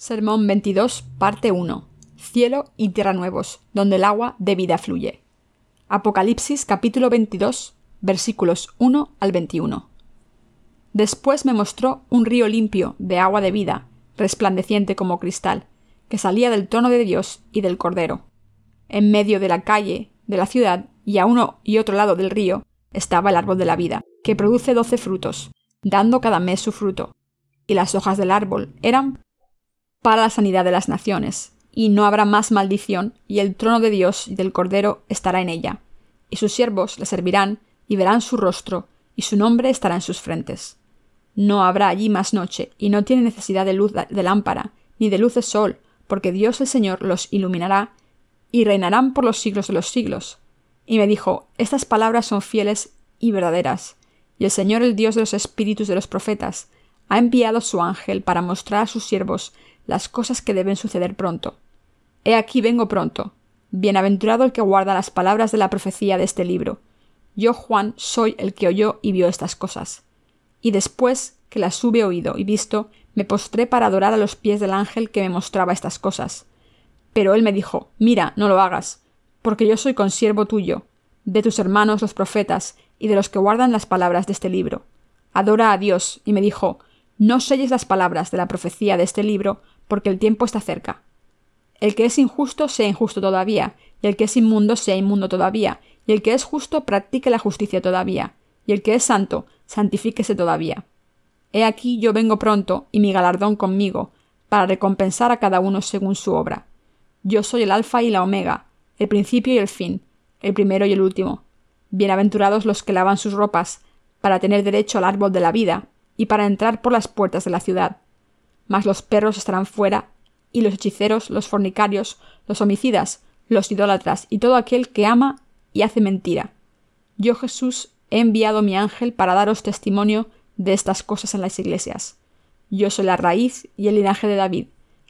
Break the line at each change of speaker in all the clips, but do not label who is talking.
Sermón 22, parte 1. Cielo y tierra nuevos, donde el agua de vida fluye. Apocalipsis capítulo 22, versículos 1 al 21. Después me mostró un río limpio de agua de vida, resplandeciente como cristal, que salía del trono de Dios y del Cordero. En medio de la calle de la ciudad y a uno y otro lado del río estaba el árbol de la vida, que produce doce frutos, dando cada mes su fruto. Y las hojas del árbol eran para la sanidad de las naciones, y no habrá más maldición, y el trono de Dios y del Cordero estará en ella, y sus siervos le servirán, y verán su rostro, y su nombre estará en sus frentes. No habrá allí más noche, y no tiene necesidad de luz de lámpara, ni de luz de sol, porque Dios el Señor los iluminará, y reinarán por los siglos de los siglos. Y me dijo, Estas palabras son fieles y verdaderas, y el Señor el Dios de los espíritus de los profetas, ha enviado su ángel para mostrar a sus siervos las cosas que deben suceder pronto. He aquí vengo pronto. Bienaventurado el que guarda las palabras de la profecía de este libro. Yo, Juan, soy el que oyó y vio estas cosas. Y después que las hube oído y visto, me postré para adorar a los pies del ángel que me mostraba estas cosas. Pero él me dijo, Mira, no lo hagas, porque yo soy consiervo tuyo, de tus hermanos los profetas, y de los que guardan las palabras de este libro. Adora a Dios, y me dijo, No selles las palabras de la profecía de este libro, porque el tiempo está cerca. El que es injusto sea injusto todavía, y el que es inmundo sea inmundo todavía, y el que es justo practique la justicia todavía, y el que es santo santifíquese todavía. He aquí yo vengo pronto, y mi galardón conmigo, para recompensar a cada uno según su obra. Yo soy el alfa y la omega, el principio y el fin, el primero y el último. Bienaventurados los que lavan sus ropas, para tener derecho al árbol de la vida, y para entrar por las puertas de la ciudad mas los perros estarán fuera, y los hechiceros, los fornicarios, los homicidas, los idólatras y todo aquel que ama y hace mentira. Yo Jesús he enviado mi ángel para daros testimonio de estas cosas en las iglesias. Yo soy la raíz y el linaje de David,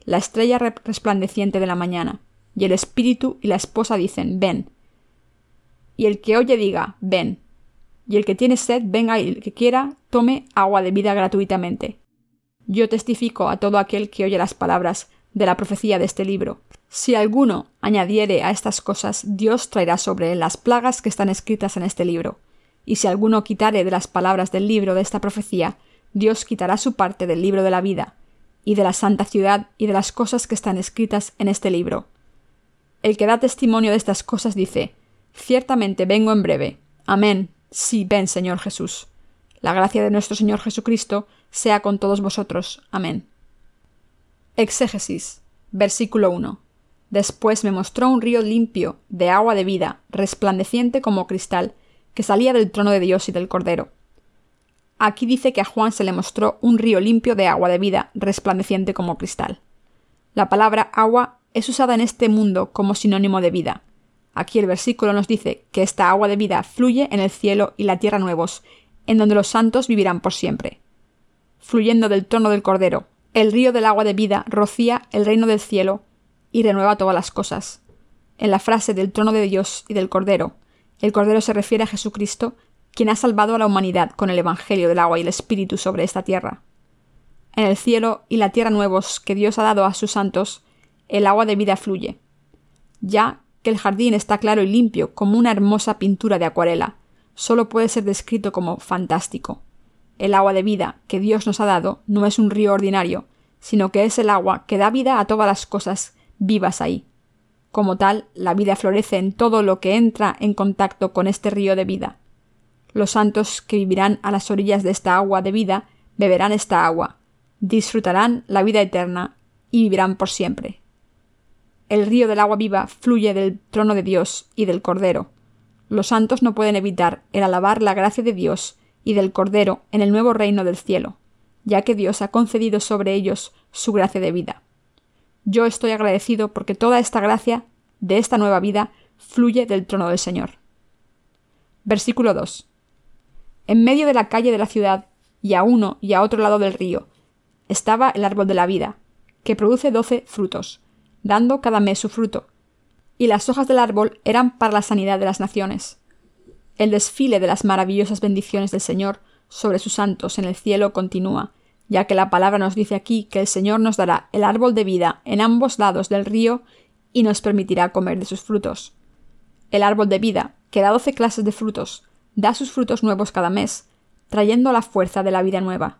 la estrella resplandeciente de la mañana, y el espíritu y la esposa dicen, ven. Y el que oye diga, ven. Y el que tiene sed, venga y el que quiera, tome agua de vida gratuitamente. Yo testifico a todo aquel que oye las palabras de la profecía de este libro. Si alguno añadiere a estas cosas, Dios traerá sobre él las plagas que están escritas en este libro. Y si alguno quitare de las palabras del libro de esta profecía, Dios quitará su parte del libro de la vida, y de la santa ciudad y de las cosas que están escritas en este libro. El que da testimonio de estas cosas dice, Ciertamente vengo en breve. Amén. Sí, ven, Señor Jesús. La gracia de nuestro Señor Jesucristo sea con todos vosotros. Amén. Exégesis. Versículo 1. Después me mostró un río limpio, de agua de vida, resplandeciente como cristal, que salía del trono de Dios y del Cordero. Aquí dice que a Juan se le mostró un río limpio de agua de vida, resplandeciente como cristal. La palabra agua es usada en este mundo como sinónimo de vida. Aquí el versículo nos dice que esta agua de vida fluye en el cielo y la tierra nuevos, en donde los santos vivirán por siempre. Fluyendo del trono del Cordero, el río del agua de vida rocía el reino del cielo y renueva todas las cosas. En la frase del trono de Dios y del Cordero, el Cordero se refiere a Jesucristo, quien ha salvado a la humanidad con el Evangelio del agua y el Espíritu sobre esta tierra. En el cielo y la tierra nuevos que Dios ha dado a sus santos, el agua de vida fluye. Ya que el jardín está claro y limpio como una hermosa pintura de acuarela, solo puede ser descrito como fantástico. El agua de vida que Dios nos ha dado no es un río ordinario, sino que es el agua que da vida a todas las cosas vivas ahí. Como tal, la vida florece en todo lo que entra en contacto con este río de vida. Los santos que vivirán a las orillas de esta agua de vida beberán esta agua, disfrutarán la vida eterna y vivirán por siempre. El río del agua viva fluye del trono de Dios y del Cordero, los santos no pueden evitar el alabar la gracia de Dios y del Cordero en el nuevo reino del cielo, ya que Dios ha concedido sobre ellos su gracia de vida. Yo estoy agradecido porque toda esta gracia de esta nueva vida fluye del trono del Señor. Versículo 2. En medio de la calle de la ciudad, y a uno y a otro lado del río, estaba el árbol de la vida, que produce doce frutos, dando cada mes su fruto, y las hojas del árbol eran para la sanidad de las naciones. El desfile de las maravillosas bendiciones del Señor sobre sus santos en el cielo continúa, ya que la palabra nos dice aquí que el Señor nos dará el árbol de vida en ambos lados del río y nos permitirá comer de sus frutos. El árbol de vida, que da doce clases de frutos, da sus frutos nuevos cada mes, trayendo la fuerza de la vida nueva.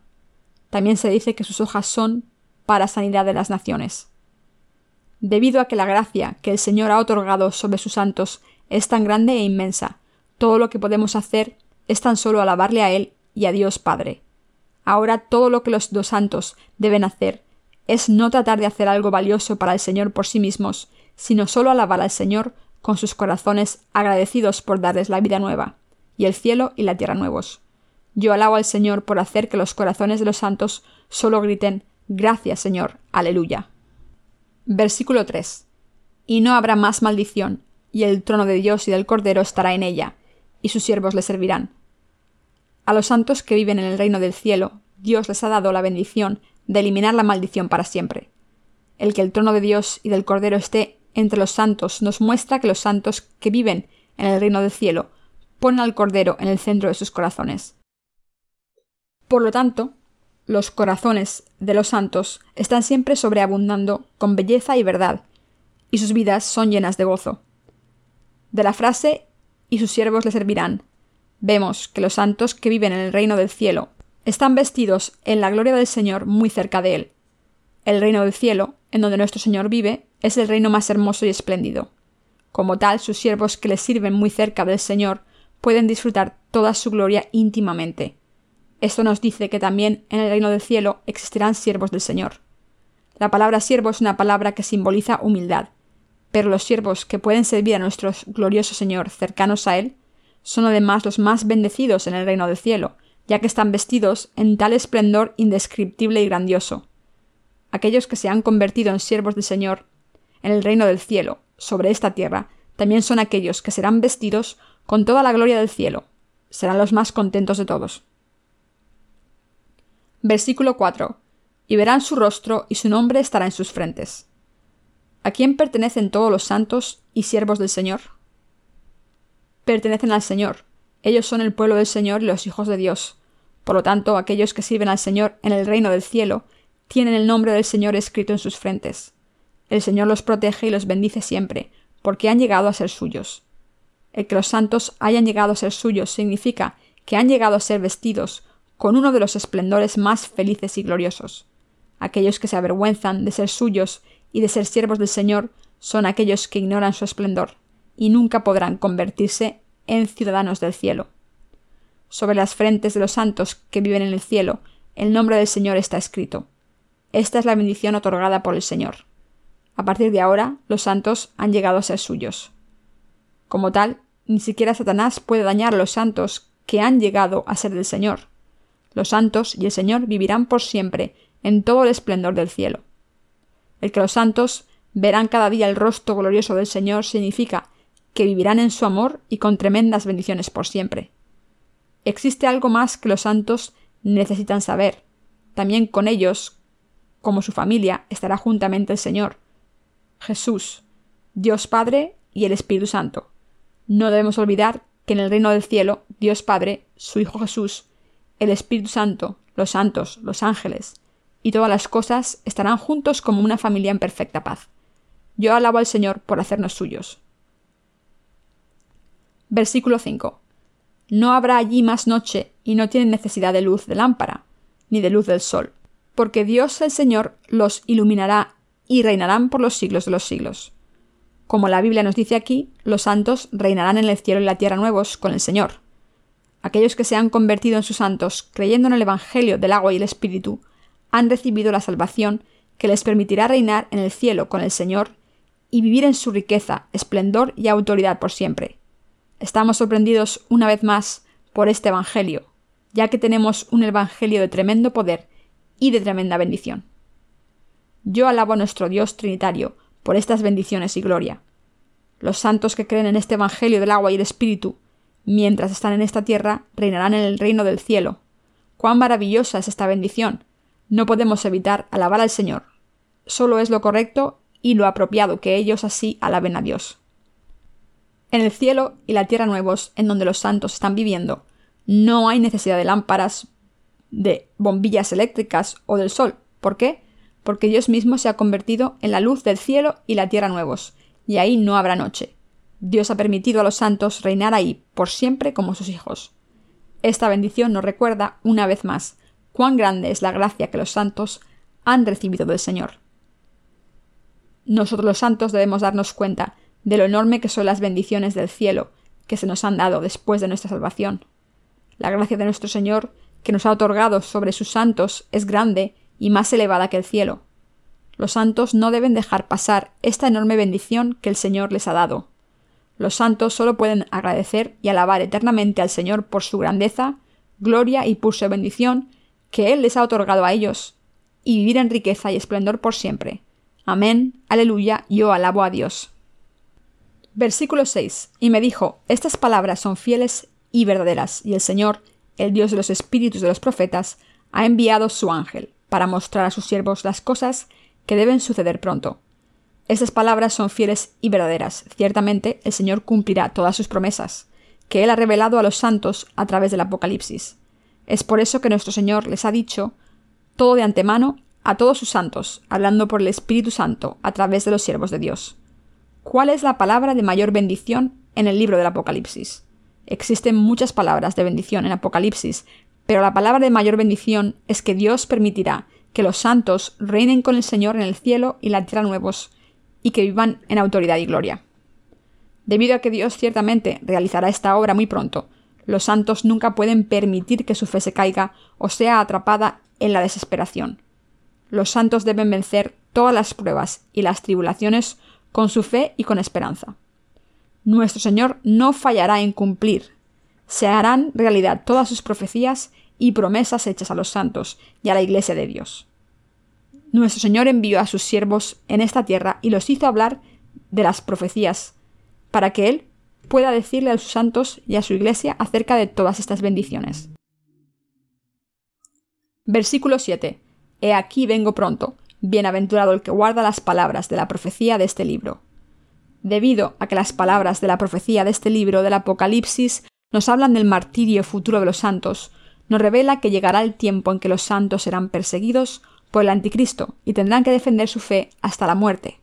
También se dice que sus hojas son para sanidad de las naciones. Debido a que la gracia que el Señor ha otorgado sobre sus santos es tan grande e inmensa, todo lo que podemos hacer es tan solo alabarle a Él y a Dios Padre. Ahora todo lo que los dos santos deben hacer es no tratar de hacer algo valioso para el Señor por sí mismos, sino solo alabar al Señor con sus corazones agradecidos por darles la vida nueva, y el cielo y la tierra nuevos. Yo alabo al Señor por hacer que los corazones de los santos solo griten Gracias, Señor. Aleluya. Versículo 3. Y no habrá más maldición, y el trono de Dios y del Cordero estará en ella, y sus siervos le servirán. A los santos que viven en el reino del cielo, Dios les ha dado la bendición de eliminar la maldición para siempre. El que el trono de Dios y del Cordero esté entre los santos nos muestra que los santos que viven en el reino del cielo ponen al Cordero en el centro de sus corazones. Por lo tanto, los corazones de los santos están siempre sobreabundando con belleza y verdad, y sus vidas son llenas de gozo. De la frase y sus siervos le servirán, vemos que los santos que viven en el reino del cielo están vestidos en la gloria del Señor muy cerca de él. El reino del cielo, en donde nuestro Señor vive, es el reino más hermoso y espléndido. Como tal, sus siervos que le sirven muy cerca del Señor pueden disfrutar toda su gloria íntimamente. Esto nos dice que también en el reino del cielo existirán siervos del Señor. La palabra siervo es una palabra que simboliza humildad, pero los siervos que pueden servir a nuestro glorioso Señor cercanos a Él son además los más bendecidos en el reino del cielo, ya que están vestidos en tal esplendor indescriptible y grandioso. Aquellos que se han convertido en siervos del Señor en el reino del cielo, sobre esta tierra, también son aquellos que serán vestidos con toda la gloria del cielo. Serán los más contentos de todos. Versículo 4. Y verán su rostro y su nombre estará en sus frentes. ¿A quién pertenecen todos los santos y siervos del Señor? pertenecen al Señor. Ellos son el pueblo del Señor y los hijos de Dios. Por lo tanto, aquellos que sirven al Señor en el reino del cielo tienen el nombre del Señor escrito en sus frentes. El Señor los protege y los bendice siempre, porque han llegado a ser suyos. El que los santos hayan llegado a ser suyos significa que han llegado a ser vestidos con uno de los esplendores más felices y gloriosos. Aquellos que se avergüenzan de ser suyos y de ser siervos del Señor son aquellos que ignoran su esplendor y nunca podrán convertirse en ciudadanos del cielo. Sobre las frentes de los santos que viven en el cielo, el nombre del Señor está escrito. Esta es la bendición otorgada por el Señor. A partir de ahora, los santos han llegado a ser suyos. Como tal, ni siquiera Satanás puede dañar a los santos que han llegado a ser del Señor. Los santos y el Señor vivirán por siempre en todo el esplendor del cielo. El que los santos verán cada día el rostro glorioso del Señor significa que vivirán en su amor y con tremendas bendiciones por siempre. Existe algo más que los santos necesitan saber. También con ellos, como su familia, estará juntamente el Señor, Jesús, Dios Padre y el Espíritu Santo. No debemos olvidar que en el reino del cielo, Dios Padre, su Hijo Jesús, el Espíritu Santo, los santos, los ángeles y todas las cosas estarán juntos como una familia en perfecta paz. Yo alabo al Señor por hacernos suyos. Versículo 5. No habrá allí más noche, y no tienen necesidad de luz de lámpara, ni de luz del sol, porque Dios el Señor los iluminará y reinarán por los siglos de los siglos. Como la Biblia nos dice aquí, los santos reinarán en el cielo y la tierra nuevos con el Señor. Aquellos que se han convertido en sus santos, creyendo en el Evangelio del agua y el Espíritu, han recibido la salvación que les permitirá reinar en el cielo con el Señor y vivir en su riqueza, esplendor y autoridad por siempre. Estamos sorprendidos una vez más por este Evangelio, ya que tenemos un Evangelio de tremendo poder y de tremenda bendición. Yo alabo a nuestro Dios Trinitario por estas bendiciones y gloria. Los santos que creen en este Evangelio del agua y el Espíritu, mientras están en esta tierra, reinarán en el reino del cielo. Cuán maravillosa es esta bendición. No podemos evitar alabar al Señor. Solo es lo correcto y lo apropiado que ellos así alaben a Dios. En el cielo y la tierra nuevos, en donde los santos están viviendo, no hay necesidad de lámparas, de bombillas eléctricas o del sol. ¿Por qué? Porque Dios mismo se ha convertido en la luz del cielo y la tierra nuevos, y ahí no habrá noche. Dios ha permitido a los santos reinar ahí por siempre como sus hijos. Esta bendición nos recuerda, una vez más, cuán grande es la gracia que los santos han recibido del Señor. Nosotros los santos debemos darnos cuenta de lo enorme que son las bendiciones del cielo que se nos han dado después de nuestra salvación. La gracia de nuestro Señor que nos ha otorgado sobre sus santos es grande y más elevada que el cielo. Los santos no deben dejar pasar esta enorme bendición que el Señor les ha dado. Los santos solo pueden agradecer y alabar eternamente al Señor por su grandeza, gloria y su bendición que Él les ha otorgado a ellos, y vivir en riqueza y esplendor por siempre. Amén, aleluya, yo alabo a Dios. Versículo 6. Y me dijo, Estas palabras son fieles y verdaderas, y el Señor, el Dios de los espíritus de los profetas, ha enviado su ángel, para mostrar a sus siervos las cosas que deben suceder pronto. Estas palabras son fieles y verdaderas. Ciertamente el Señor cumplirá todas sus promesas, que Él ha revelado a los santos a través del Apocalipsis. Es por eso que nuestro Señor les ha dicho todo de antemano a todos sus santos, hablando por el Espíritu Santo a través de los siervos de Dios. ¿Cuál es la palabra de mayor bendición en el libro del Apocalipsis? Existen muchas palabras de bendición en Apocalipsis, pero la palabra de mayor bendición es que Dios permitirá que los santos reinen con el Señor en el cielo y la tierra nuevos, y que vivan en autoridad y gloria. Debido a que Dios ciertamente realizará esta obra muy pronto, los santos nunca pueden permitir que su fe se caiga o sea atrapada en la desesperación. Los santos deben vencer todas las pruebas y las tribulaciones con su fe y con esperanza. Nuestro Señor no fallará en cumplir. Se harán realidad todas sus profecías y promesas hechas a los santos y a la Iglesia de Dios. Nuestro Señor envió a sus siervos en esta tierra y los hizo hablar de las profecías, para que Él pueda decirle a sus santos y a su Iglesia acerca de todas estas bendiciones. Versículo 7. He aquí vengo pronto. Bienaventurado el que guarda las palabras de la profecía de este libro. Debido a que las palabras de la profecía de este libro del Apocalipsis nos hablan del martirio futuro de los santos, nos revela que llegará el tiempo en que los santos serán perseguidos por el anticristo y tendrán que defender su fe hasta la muerte.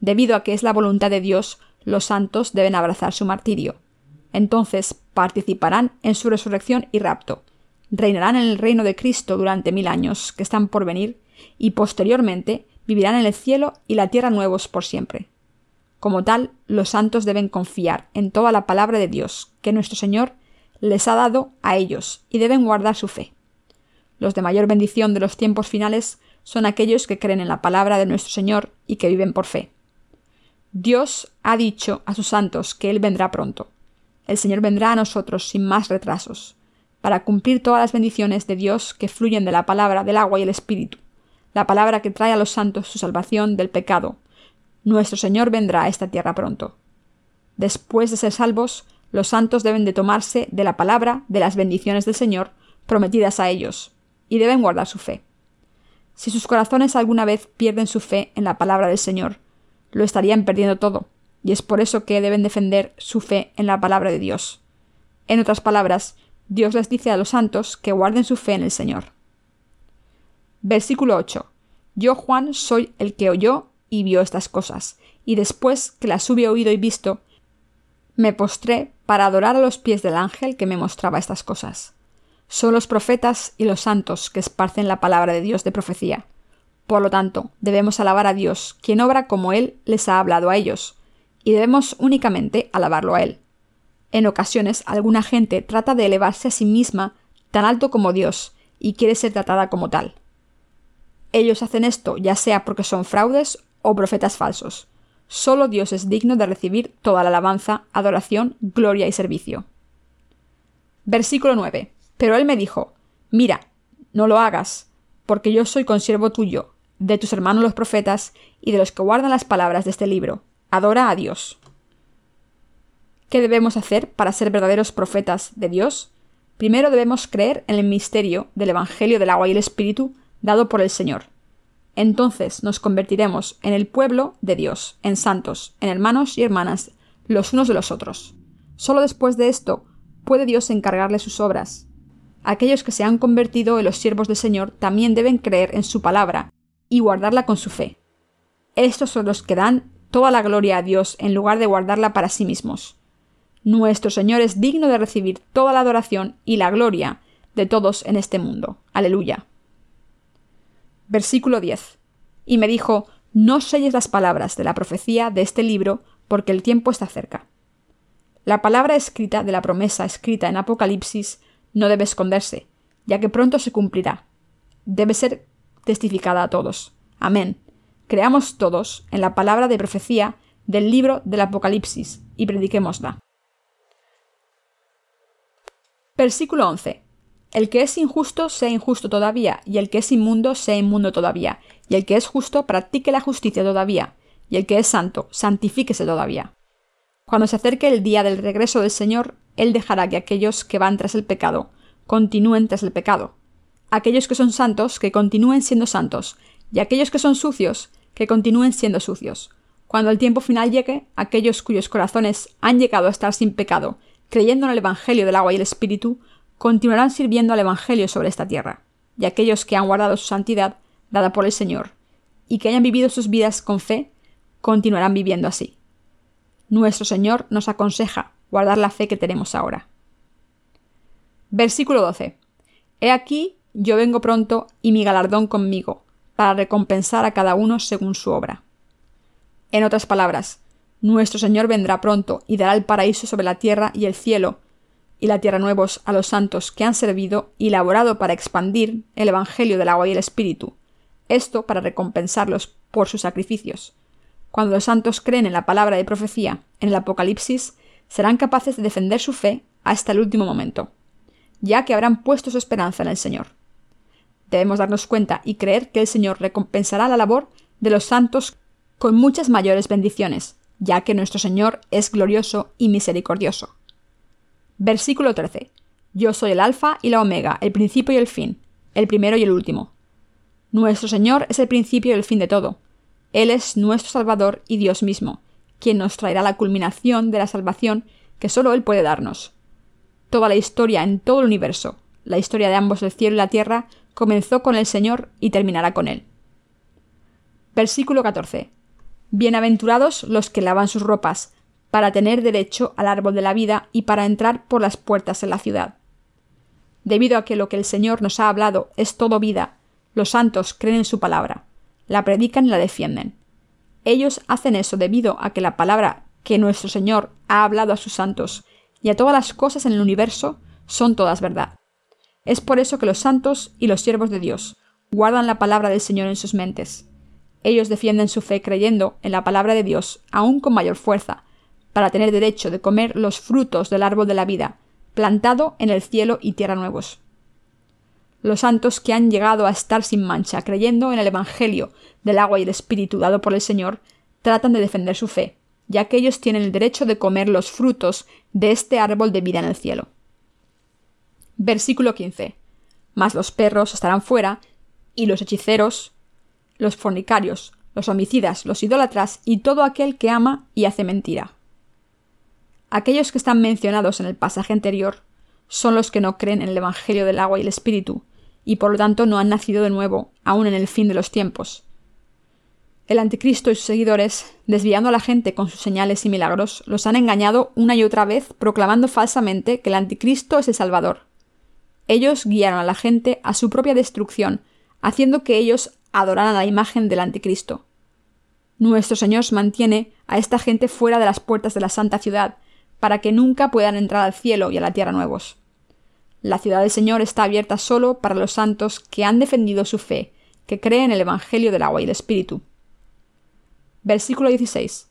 Debido a que es la voluntad de Dios, los santos deben abrazar su martirio. Entonces participarán en su resurrección y rapto. Reinarán en el reino de Cristo durante mil años que están por venir y posteriormente vivirán en el cielo y la tierra nuevos por siempre. Como tal, los santos deben confiar en toda la palabra de Dios que nuestro Señor les ha dado a ellos y deben guardar su fe. Los de mayor bendición de los tiempos finales son aquellos que creen en la palabra de nuestro Señor y que viven por fe. Dios ha dicho a sus santos que Él vendrá pronto. El Señor vendrá a nosotros sin más retrasos, para cumplir todas las bendiciones de Dios que fluyen de la palabra del agua y el Espíritu, la palabra que trae a los santos su salvación del pecado. Nuestro Señor vendrá a esta tierra pronto. Después de ser salvos, los santos deben de tomarse de la palabra de las bendiciones del Señor prometidas a ellos, y deben guardar su fe. Si sus corazones alguna vez pierden su fe en la palabra del Señor, lo estarían perdiendo todo, y es por eso que deben defender su fe en la palabra de Dios. En otras palabras, Dios les dice a los santos que guarden su fe en el Señor. Versículo 8. Yo, Juan, soy el que oyó y vio estas cosas, y después que las hube oído y visto, me postré para adorar a los pies del ángel que me mostraba estas cosas. Son los profetas y los santos que esparcen la palabra de Dios de profecía. Por lo tanto, debemos alabar a Dios, quien obra como Él les ha hablado a ellos, y debemos únicamente alabarlo a Él. En ocasiones, alguna gente trata de elevarse a sí misma tan alto como Dios, y quiere ser tratada como tal. Ellos hacen esto ya sea porque son fraudes o profetas falsos. Solo Dios es digno de recibir toda la alabanza, adoración, gloria y servicio. Versículo 9. Pero él me dijo, Mira, no lo hagas, porque yo soy consiervo tuyo, de tus hermanos los profetas y de los que guardan las palabras de este libro. Adora a Dios. ¿Qué debemos hacer para ser verdaderos profetas de Dios? Primero debemos creer en el misterio del Evangelio del agua y el Espíritu dado por el Señor. Entonces nos convertiremos en el pueblo de Dios, en santos, en hermanos y hermanas, los unos de los otros. Solo después de esto puede Dios encargarle sus obras, aquellos que se han convertido en los siervos del Señor también deben creer en su palabra y guardarla con su fe. Estos son los que dan toda la gloria a Dios en lugar de guardarla para sí mismos. Nuestro Señor es digno de recibir toda la adoración y la gloria de todos en este mundo. Aleluya. Versículo 10. Y me dijo, no selles las palabras de la profecía de este libro, porque el tiempo está cerca. La palabra escrita de la promesa escrita en Apocalipsis no debe esconderse, ya que pronto se cumplirá. Debe ser testificada a todos. Amén. Creamos todos en la palabra de profecía del libro del Apocalipsis y prediquémosla. Versículo 11. El que es injusto sea injusto todavía, y el que es inmundo sea inmundo todavía, y el que es justo practique la justicia todavía, y el que es santo santifíquese todavía. Cuando se acerque el día del regreso del Señor, Él dejará que aquellos que van tras el pecado continúen tras el pecado, aquellos que son santos que continúen siendo santos, y aquellos que son sucios que continúen siendo sucios. Cuando el tiempo final llegue, aquellos cuyos corazones han llegado a estar sin pecado, creyendo en el Evangelio del agua y el Espíritu, continuarán sirviendo al Evangelio sobre esta tierra, y aquellos que han guardado su santidad, dada por el Señor, y que hayan vivido sus vidas con fe, continuarán viviendo así nuestro Señor nos aconseja guardar la fe que tenemos ahora. Versículo 12. He aquí, yo vengo pronto y mi galardón conmigo, para recompensar a cada uno según su obra. En otras palabras, nuestro Señor vendrá pronto y dará el paraíso sobre la tierra y el cielo, y la tierra nuevos a los santos que han servido y laborado para expandir el Evangelio del agua y el Espíritu, esto para recompensarlos por sus sacrificios, cuando los santos creen en la palabra de profecía, en el Apocalipsis, serán capaces de defender su fe hasta el último momento, ya que habrán puesto su esperanza en el Señor. Debemos darnos cuenta y creer que el Señor recompensará la labor de los santos con muchas mayores bendiciones, ya que nuestro Señor es glorioso y misericordioso. Versículo 13. Yo soy el Alfa y la Omega, el principio y el fin, el primero y el último. Nuestro Señor es el principio y el fin de todo, él es nuestro Salvador y Dios mismo, quien nos traerá la culminación de la salvación que solo Él puede darnos. Toda la historia en todo el universo, la historia de ambos el cielo y la tierra, comenzó con el Señor y terminará con Él. Versículo 14. Bienaventurados los que lavan sus ropas, para tener derecho al árbol de la vida y para entrar por las puertas en la ciudad. Debido a que lo que el Señor nos ha hablado es todo vida, los santos creen en su palabra la predican y la defienden. Ellos hacen eso debido a que la palabra que nuestro Señor ha hablado a sus santos y a todas las cosas en el universo son todas verdad. Es por eso que los santos y los siervos de Dios guardan la palabra del Señor en sus mentes. Ellos defienden su fe creyendo en la palabra de Dios aún con mayor fuerza, para tener derecho de comer los frutos del árbol de la vida, plantado en el cielo y tierra nuevos los santos que han llegado a estar sin mancha, creyendo en el Evangelio del agua y el Espíritu dado por el Señor, tratan de defender su fe, ya que ellos tienen el derecho de comer los frutos de este árbol de vida en el cielo. Versículo 15. Mas los perros estarán fuera, y los hechiceros, los fornicarios, los homicidas, los idólatras y todo aquel que ama y hace mentira. Aquellos que están mencionados en el pasaje anterior son los que no creen en el Evangelio del agua y el Espíritu, y por lo tanto no han nacido de nuevo, aún en el fin de los tiempos. El anticristo y sus seguidores, desviando a la gente con sus señales y milagros, los han engañado una y otra vez, proclamando falsamente que el anticristo es el Salvador. Ellos guiaron a la gente a su propia destrucción, haciendo que ellos adoraran la imagen del anticristo. Nuestro Señor mantiene a esta gente fuera de las puertas de la santa ciudad, para que nunca puedan entrar al cielo y a la tierra nuevos. La ciudad del Señor está abierta solo para los santos que han defendido su fe, que creen en el Evangelio del agua y del Espíritu. Versículo 16.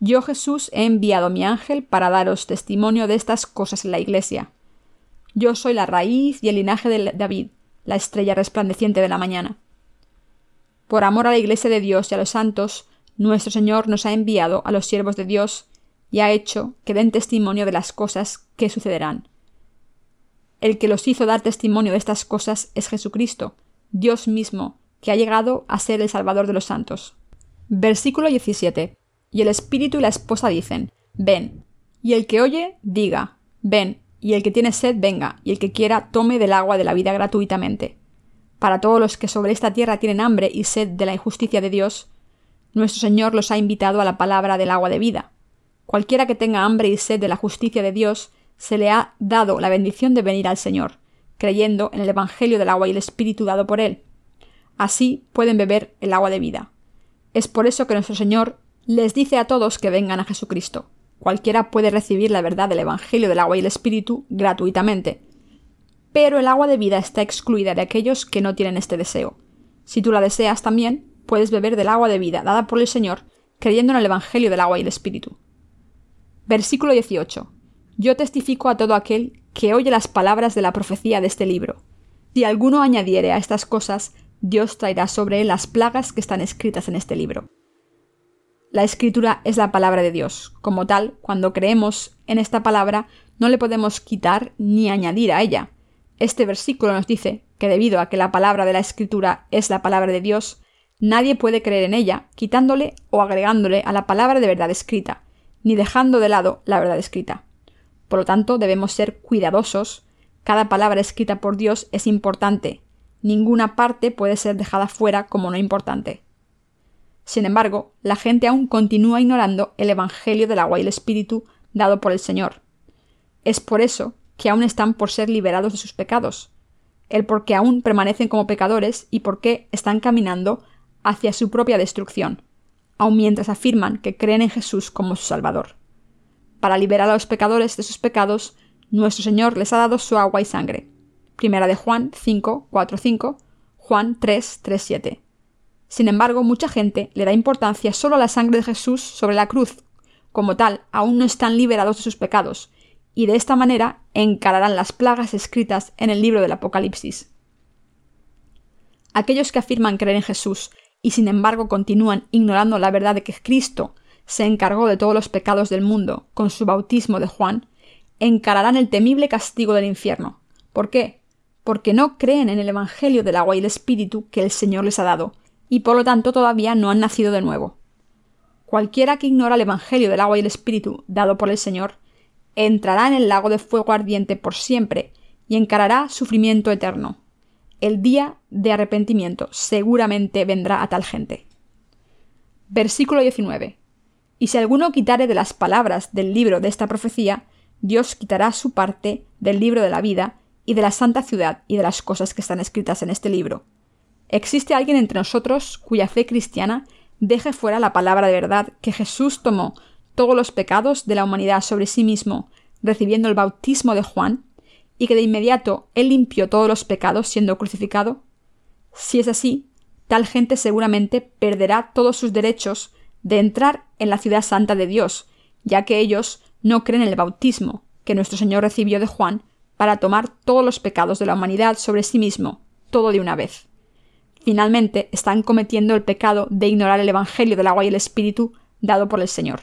Yo Jesús he enviado mi ángel para daros testimonio de estas cosas en la iglesia. Yo soy la raíz y el linaje de David, la estrella resplandeciente de la mañana. Por amor a la iglesia de Dios y a los santos, nuestro Señor nos ha enviado a los siervos de Dios y ha hecho que den testimonio de las cosas que sucederán el que los hizo dar testimonio de estas cosas es Jesucristo, Dios mismo, que ha llegado a ser el Salvador de los santos. Versículo 17. Y el Espíritu y la esposa dicen, Ven. Y el que oye, diga, Ven. y el que tiene sed venga, y el que quiera tome del agua de la vida gratuitamente. Para todos los que sobre esta tierra tienen hambre y sed de la injusticia de Dios, nuestro Señor los ha invitado a la palabra del agua de vida. Cualquiera que tenga hambre y sed de la justicia de Dios, se le ha dado la bendición de venir al Señor, creyendo en el Evangelio del agua y el Espíritu dado por Él. Así pueden beber el agua de vida. Es por eso que nuestro Señor les dice a todos que vengan a Jesucristo. Cualquiera puede recibir la verdad del Evangelio del agua y el Espíritu gratuitamente. Pero el agua de vida está excluida de aquellos que no tienen este deseo. Si tú la deseas también, puedes beber del agua de vida dada por el Señor, creyendo en el Evangelio del agua y el Espíritu. Versículo 18. Yo testifico a todo aquel que oye las palabras de la profecía de este libro. Si alguno añadiere a estas cosas, Dios traerá sobre él las plagas que están escritas en este libro. La escritura es la palabra de Dios. Como tal, cuando creemos en esta palabra, no le podemos quitar ni añadir a ella. Este versículo nos dice que debido a que la palabra de la escritura es la palabra de Dios, nadie puede creer en ella quitándole o agregándole a la palabra de verdad escrita, ni dejando de lado la verdad escrita. Por lo tanto, debemos ser cuidadosos. Cada palabra escrita por Dios es importante. Ninguna parte puede ser dejada fuera como no importante. Sin embargo, la gente aún continúa ignorando el Evangelio del agua y el Espíritu dado por el Señor. Es por eso que aún están por ser liberados de sus pecados, el por qué aún permanecen como pecadores y por qué están caminando hacia su propia destrucción, aun mientras afirman que creen en Jesús como su Salvador. Para liberar a los pecadores de sus pecados, nuestro Señor les ha dado su agua y sangre. Primera de Juan 5, 4, 5, Juan 3, 3, 7. Sin embargo, mucha gente le da importancia solo a la sangre de Jesús sobre la cruz. Como tal, aún no están liberados de sus pecados, y de esta manera encararán las plagas escritas en el libro del Apocalipsis. Aquellos que afirman creer en Jesús y sin embargo continúan ignorando la verdad de que Cristo se encargó de todos los pecados del mundo con su bautismo de Juan, encararán el temible castigo del infierno. ¿Por qué? Porque no creen en el Evangelio del agua y el Espíritu que el Señor les ha dado, y por lo tanto todavía no han nacido de nuevo. Cualquiera que ignora el Evangelio del agua y el Espíritu dado por el Señor, entrará en el lago de fuego ardiente por siempre y encarará sufrimiento eterno. El día de arrepentimiento seguramente vendrá a tal gente. Versículo 19. Y si alguno quitare de las palabras del libro de esta profecía, Dios quitará su parte del libro de la vida y de la santa ciudad y de las cosas que están escritas en este libro ¿Existe alguien entre nosotros cuya fe cristiana deje fuera la palabra de verdad que Jesús tomó todos los pecados de la humanidad sobre sí mismo, recibiendo el bautismo de Juan, y que de inmediato él limpió todos los pecados siendo crucificado? Si es así, tal gente seguramente perderá todos sus derechos de entrar en la ciudad santa de Dios, ya que ellos no creen en el bautismo que nuestro Señor recibió de Juan para tomar todos los pecados de la humanidad sobre sí mismo, todo de una vez. Finalmente, están cometiendo el pecado de ignorar el Evangelio del agua y el Espíritu dado por el Señor.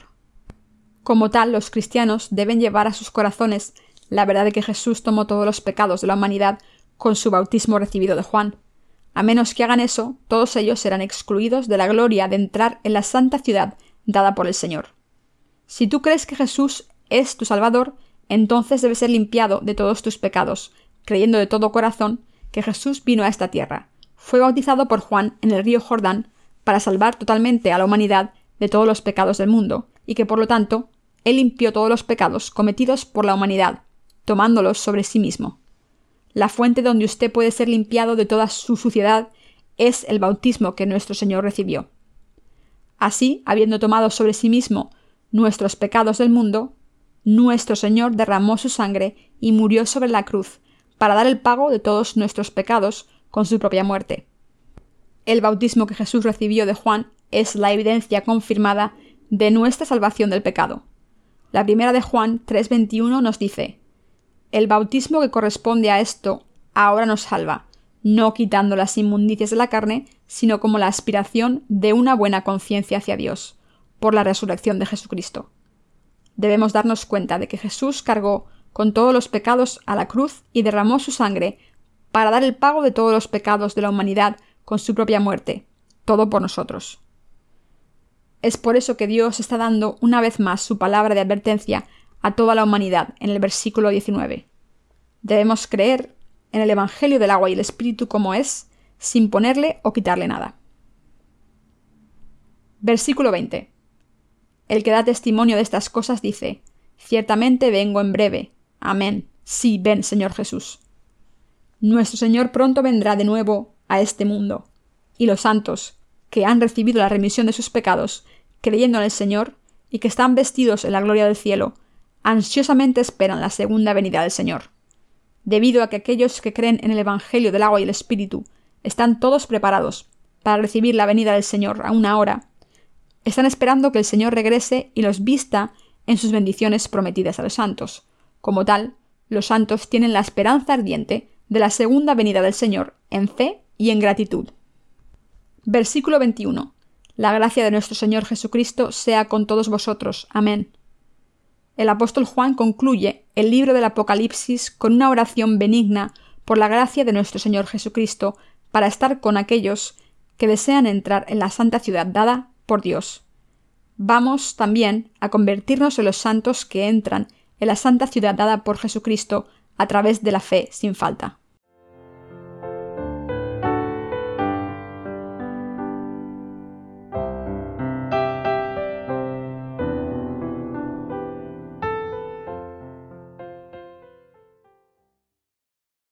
Como tal, los cristianos deben llevar a sus corazones la verdad de que Jesús tomó todos los pecados de la humanidad con su bautismo recibido de Juan. A menos que hagan eso, todos ellos serán excluidos de la gloria de entrar en la santa ciudad dada por el Señor. Si tú crees que Jesús es tu Salvador, entonces debes ser limpiado de todos tus pecados, creyendo de todo corazón que Jesús vino a esta tierra, fue bautizado por Juan en el río Jordán para salvar totalmente a la humanidad de todos los pecados del mundo, y que por lo tanto él limpió todos los pecados cometidos por la humanidad, tomándolos sobre sí mismo. La fuente donde usted puede ser limpiado de toda su suciedad es el bautismo que nuestro Señor recibió. Así, habiendo tomado sobre sí mismo nuestros pecados del mundo, nuestro Señor derramó su sangre y murió sobre la cruz, para dar el pago de todos nuestros pecados con su propia muerte. El bautismo que Jesús recibió de Juan es la evidencia confirmada de nuestra salvación del pecado. La primera de Juan 3:21 nos dice, El bautismo que corresponde a esto ahora nos salva, no quitando las inmundicias de la carne, sino como la aspiración de una buena conciencia hacia Dios, por la resurrección de Jesucristo. Debemos darnos cuenta de que Jesús cargó con todos los pecados a la cruz y derramó su sangre para dar el pago de todos los pecados de la humanidad con su propia muerte, todo por nosotros. Es por eso que Dios está dando una vez más su palabra de advertencia a toda la humanidad en el versículo 19. Debemos creer en el Evangelio del agua y el Espíritu como es, sin ponerle o quitarle nada. Versículo 20. El que da testimonio de estas cosas dice, Ciertamente vengo en breve. Amén. Sí, ven, Señor Jesús. Nuestro Señor pronto vendrá de nuevo a este mundo, y los santos, que han recibido la remisión de sus pecados, creyendo en el Señor, y que están vestidos en la gloria del cielo, ansiosamente esperan la segunda venida del Señor. Debido a que aquellos que creen en el Evangelio del agua y el Espíritu están todos preparados para recibir la venida del Señor a una hora, están esperando que el Señor regrese y los vista en sus bendiciones prometidas a los santos. Como tal, los santos tienen la esperanza ardiente de la segunda venida del Señor en fe y en gratitud. Versículo 21. La gracia de nuestro Señor Jesucristo sea con todos vosotros. Amén. El apóstol Juan concluye el libro del Apocalipsis con una oración benigna por la gracia de nuestro Señor Jesucristo para estar con aquellos que desean entrar en la santa ciudad dada por Dios. Vamos también a convertirnos en los santos que entran en la santa ciudad dada por Jesucristo a través de la fe sin falta.